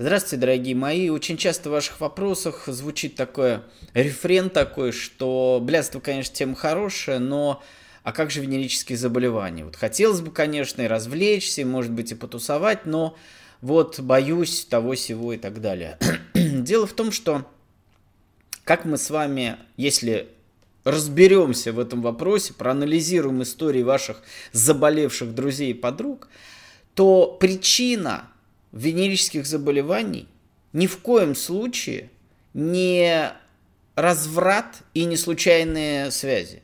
Здравствуйте, дорогие мои. Очень часто в ваших вопросах звучит такой рефрен такой, что блядство, конечно, тема хорошая, но а как же венерические заболевания? Вот хотелось бы, конечно, и развлечься, и, может быть, и потусовать, но вот боюсь того, сего и так далее. Дело в том, что как мы с вами, если разберемся в этом вопросе, проанализируем истории ваших заболевших друзей и подруг, то причина венерических заболеваний ни в коем случае не разврат и не случайные связи.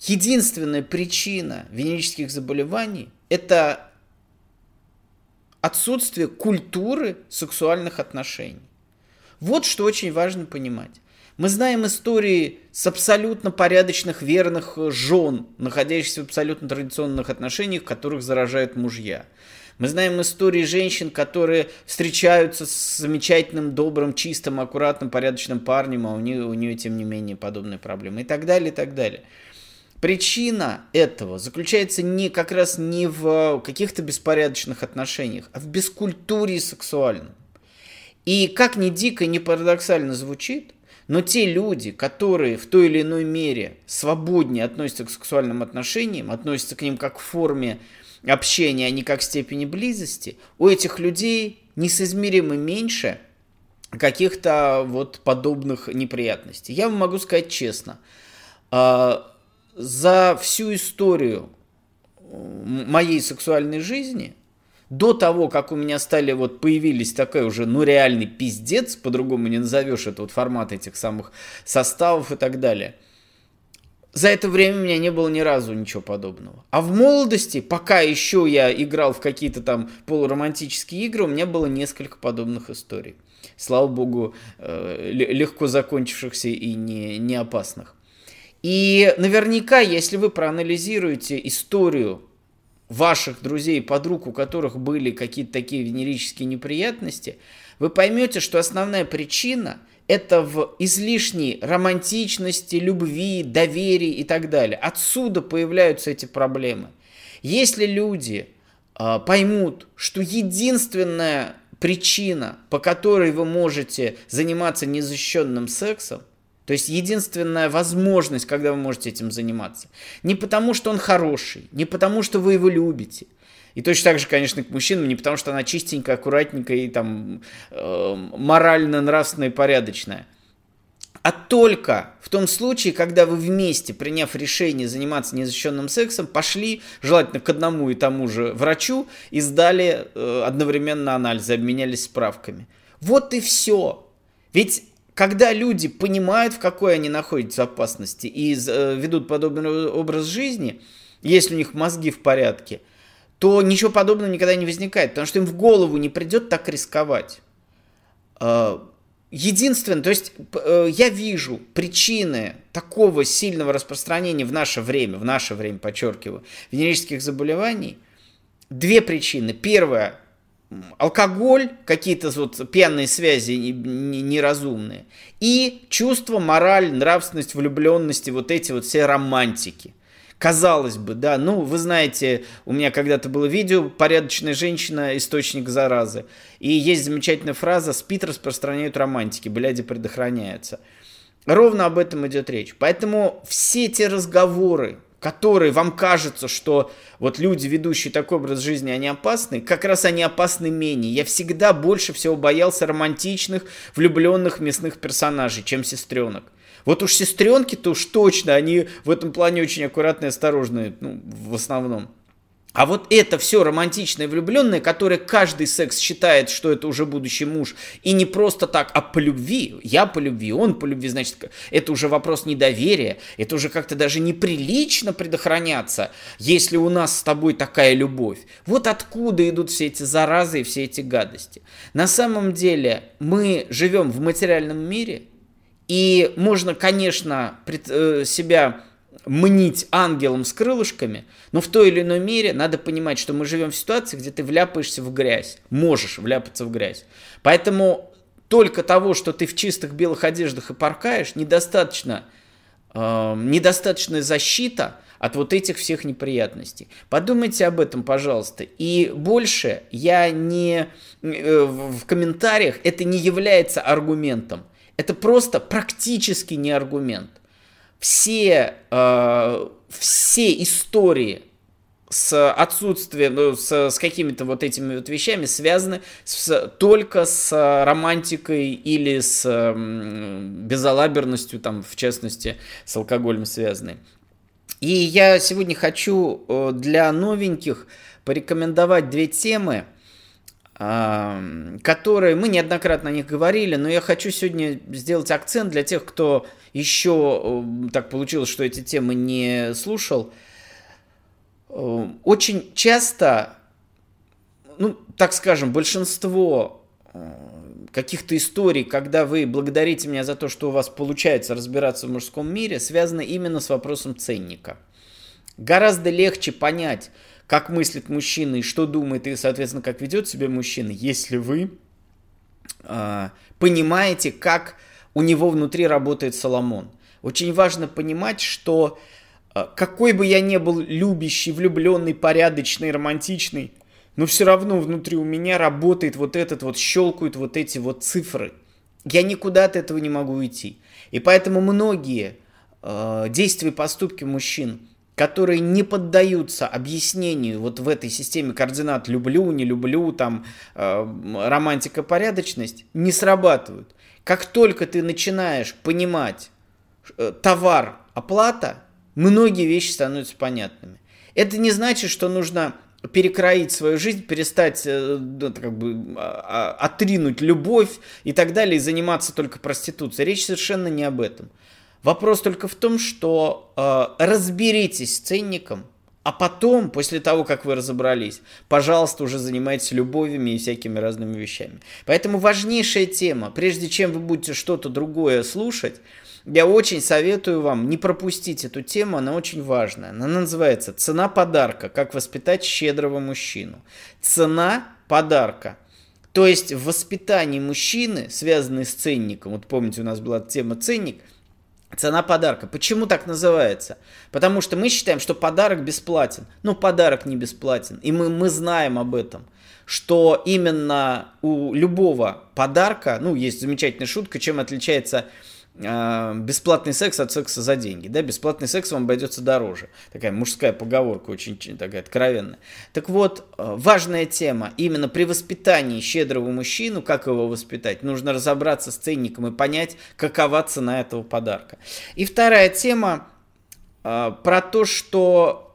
Единственная причина венерических заболеваний – это отсутствие культуры сексуальных отношений. Вот что очень важно понимать. Мы знаем истории с абсолютно порядочных, верных жен, находящихся в абсолютно традиционных отношениях, которых заражают мужья. Мы знаем истории женщин, которые встречаются с замечательным, добрым, чистым, аккуратным, порядочным парнем, а у нее, у нее тем не менее, подобные проблемы. И так далее, и так далее. Причина этого заключается не как раз не в каких-то беспорядочных отношениях, а в бескультуре сексуальном. И как ни дико, ни парадоксально звучит, но те люди, которые в той или иной мере свободнее относятся к сексуальным отношениям, относятся к ним как к форме общения, а не как степени близости, у этих людей несоизмеримо меньше каких-то вот подобных неприятностей. Я вам могу сказать честно, а, за всю историю моей сексуальной жизни, до того, как у меня стали вот появились такой уже, ну, реальный пиздец, по-другому не назовешь это вот формат этих самых составов и так далее – за это время у меня не было ни разу ничего подобного. А в молодости, пока еще я играл в какие-то там полуромантические игры, у меня было несколько подобных историй. Слава богу, э, легко закончившихся и не, не опасных. И наверняка, если вы проанализируете историю ваших друзей подруг, у которых были какие-то такие венерические неприятности, вы поймете, что основная причина – это в излишней романтичности, любви, доверии и так далее. Отсюда появляются эти проблемы. Если люди э, поймут, что единственная причина, по которой вы можете заниматься незащищенным сексом, то есть единственная возможность, когда вы можете этим заниматься, не потому что он хороший, не потому что вы его любите – и точно так же, конечно, к мужчинам, не потому что она чистенькая, аккуратненькая и там э, морально, нравственная и порядочная. А только в том случае, когда вы вместе, приняв решение заниматься незащищенным сексом, пошли, желательно к одному и тому же врачу, и сдали э, одновременно анализы, обменялись справками. Вот и все. Ведь когда люди понимают, в какой они находятся опасности и э, ведут подобный образ жизни, если у них мозги в порядке – то ничего подобного никогда не возникает, потому что им в голову не придет так рисковать. А, единственное, то есть э, я вижу причины такого сильного распространения в наше время, в наше время, подчеркиваю, венерических заболеваний. Две причины. Первая алкоголь, какие-то вот пьяные связи неразумные, и чувство, мораль, нравственность, влюбленности, вот эти вот все романтики – Казалось бы, да, ну, вы знаете, у меня когда-то было видео «Порядочная женщина – источник заразы». И есть замечательная фраза «Спит распространяют романтики, бляди предохраняются». Ровно об этом идет речь. Поэтому все те разговоры, которые вам кажется, что вот люди, ведущие такой образ жизни, они опасны, как раз они опасны менее. Я всегда больше всего боялся романтичных, влюбленных мясных персонажей, чем сестренок. Вот уж сестренки-то уж точно, они в этом плане очень аккуратные осторожные, ну, в основном. А вот это все романтичное влюбленное, которое каждый секс считает, что это уже будущий муж, и не просто так, а по любви, я по любви, он по любви, значит, это уже вопрос недоверия, это уже как-то даже неприлично предохраняться, если у нас с тобой такая любовь. Вот откуда идут все эти заразы и все эти гадости. На самом деле мы живем в материальном мире, и можно, конечно, э, себя мнить ангелом с крылышками, но в той или иной мере надо понимать, что мы живем в ситуации, где ты вляпаешься в грязь, можешь вляпаться в грязь. Поэтому только того, что ты в чистых белых одеждах и паркаешь, недостаточно э, недостаточная защита от вот этих всех неприятностей. Подумайте об этом, пожалуйста. И больше я не э, в комментариях это не является аргументом. Это просто практически не аргумент. Все, э, все истории с отсутствием, ну, с, с какими-то вот этими вот вещами связаны с, только с романтикой или с безалаберностью, там, в частности, с алкоголем связаны. И я сегодня хочу э, для новеньких порекомендовать две темы, которые мы неоднократно о них говорили, но я хочу сегодня сделать акцент для тех, кто еще э, так получилось, что эти темы не слушал. Э, очень часто, ну, так скажем, большинство э, каких-то историй, когда вы благодарите меня за то, что у вас получается разбираться в мужском мире, связано именно с вопросом ценника. Гораздо легче понять, как мыслит мужчина и что думает, и, соответственно, как ведет себя мужчина, если вы э, понимаете, как у него внутри работает Соломон. Очень важно понимать, что а, какой бы я ни был любящий, влюбленный, порядочный, романтичный, но все равно внутри у меня работает вот этот вот, щелкают вот эти вот цифры. Я никуда от этого не могу уйти. И поэтому многие э, действия и поступки мужчин, которые не поддаются объяснению вот в этой системе координат люблю, не люблю, там э, романтика, порядочность, не срабатывают. Как только ты начинаешь понимать э, товар, оплата, многие вещи становятся понятными. Это не значит, что нужно перекроить свою жизнь, перестать э, ну, как бы а, а, отринуть любовь и так далее, и заниматься только проституцией. Речь совершенно не об этом. Вопрос только в том, что э, разберитесь с ценником, а потом, после того, как вы разобрались, пожалуйста, уже занимайтесь любовями и всякими разными вещами. Поэтому важнейшая тема, прежде чем вы будете что-то другое слушать, я очень советую вам не пропустить эту тему, она очень важная. Она называется «Цена подарка. Как воспитать щедрого мужчину». Цена подарка. То есть в воспитании мужчины, связанной с ценником, вот помните, у нас была тема ценник, цена подарка. Почему так называется? Потому что мы считаем, что подарок бесплатен. Но подарок не бесплатен. И мы, мы знаем об этом что именно у любого подарка, ну, есть замечательная шутка, чем отличается а, бесплатный секс от секса за деньги. Да? Бесплатный секс вам обойдется дороже. Такая мужская поговорка, очень такая откровенная. Так вот, а, важная тема. Именно при воспитании щедрого мужчину, как его воспитать, нужно разобраться с ценником и понять, какова цена этого подарка. И вторая тема а, про то, что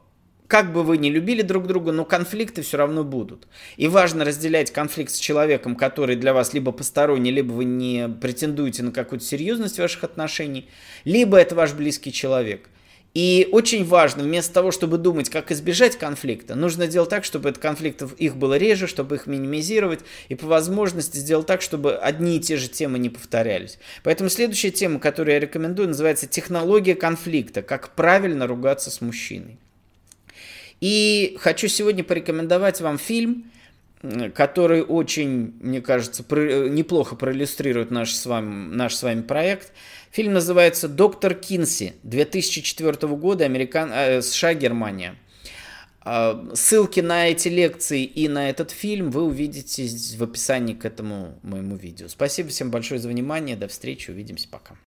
как бы вы ни любили друг друга, но конфликты все равно будут. И важно разделять конфликт с человеком, который для вас либо посторонний, либо вы не претендуете на какую-то серьезность ваших отношений, либо это ваш близкий человек. И очень важно, вместо того, чтобы думать, как избежать конфликта, нужно делать так, чтобы этот конфликт их было реже, чтобы их минимизировать, и по возможности сделать так, чтобы одни и те же темы не повторялись. Поэтому следующая тема, которую я рекомендую, называется «Технология конфликта. Как правильно ругаться с мужчиной». И хочу сегодня порекомендовать вам фильм, который очень, мне кажется, про, неплохо проиллюстрирует наш с, вами, наш с вами проект. Фильм называется «Доктор Кинси» 2004 года, Американ... э, США, Германия. Э, ссылки на эти лекции и на этот фильм вы увидите в описании к этому моему видео. Спасибо всем большое за внимание. До встречи. Увидимся. Пока.